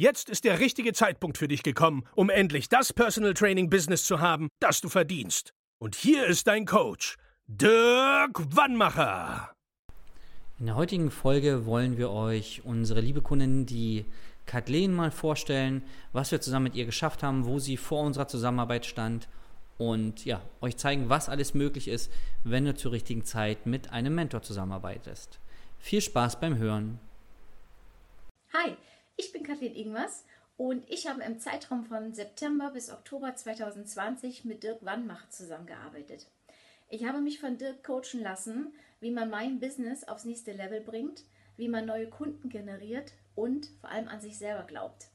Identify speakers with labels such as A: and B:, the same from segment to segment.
A: Jetzt ist der richtige Zeitpunkt für dich gekommen, um endlich das Personal Training Business zu haben, das du verdienst. Und hier ist dein Coach, Dirk Wannmacher.
B: In der heutigen Folge wollen wir euch unsere liebe Kundin, die Kathleen, mal vorstellen, was wir zusammen mit ihr geschafft haben, wo sie vor unserer Zusammenarbeit stand und ja, euch zeigen, was alles möglich ist, wenn du zur richtigen Zeit mit einem Mentor zusammenarbeitest. Viel Spaß beim Hören.
C: Ich bin Kathleen Ingwas und ich habe im Zeitraum von September bis Oktober 2020 mit Dirk Wannmach zusammengearbeitet. Ich habe mich von Dirk coachen lassen, wie man mein Business aufs nächste Level bringt, wie man neue Kunden generiert und vor allem an sich selber glaubt.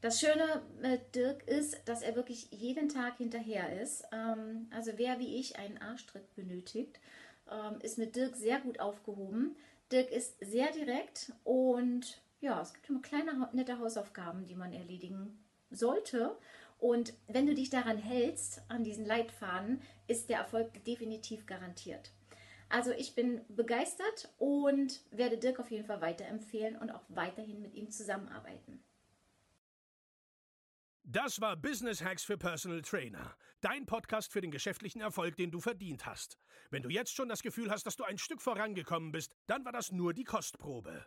C: Das Schöne mit Dirk ist, dass er wirklich jeden Tag hinterher ist. Ähm, also wer wie ich einen Arschtritt benötigt, ähm, ist mit Dirk sehr gut aufgehoben. Dirk ist sehr direkt und ja, es gibt immer kleine, nette Hausaufgaben, die man erledigen sollte. Und wenn du dich daran hältst, an diesen Leitfaden, ist der Erfolg definitiv garantiert. Also ich bin begeistert und werde Dirk auf jeden Fall weiterempfehlen und auch weiterhin mit ihm zusammenarbeiten.
A: Das war Business Hacks für Personal Trainer. Dein Podcast für den geschäftlichen Erfolg, den du verdient hast. Wenn du jetzt schon das Gefühl hast, dass du ein Stück vorangekommen bist, dann war das nur die Kostprobe.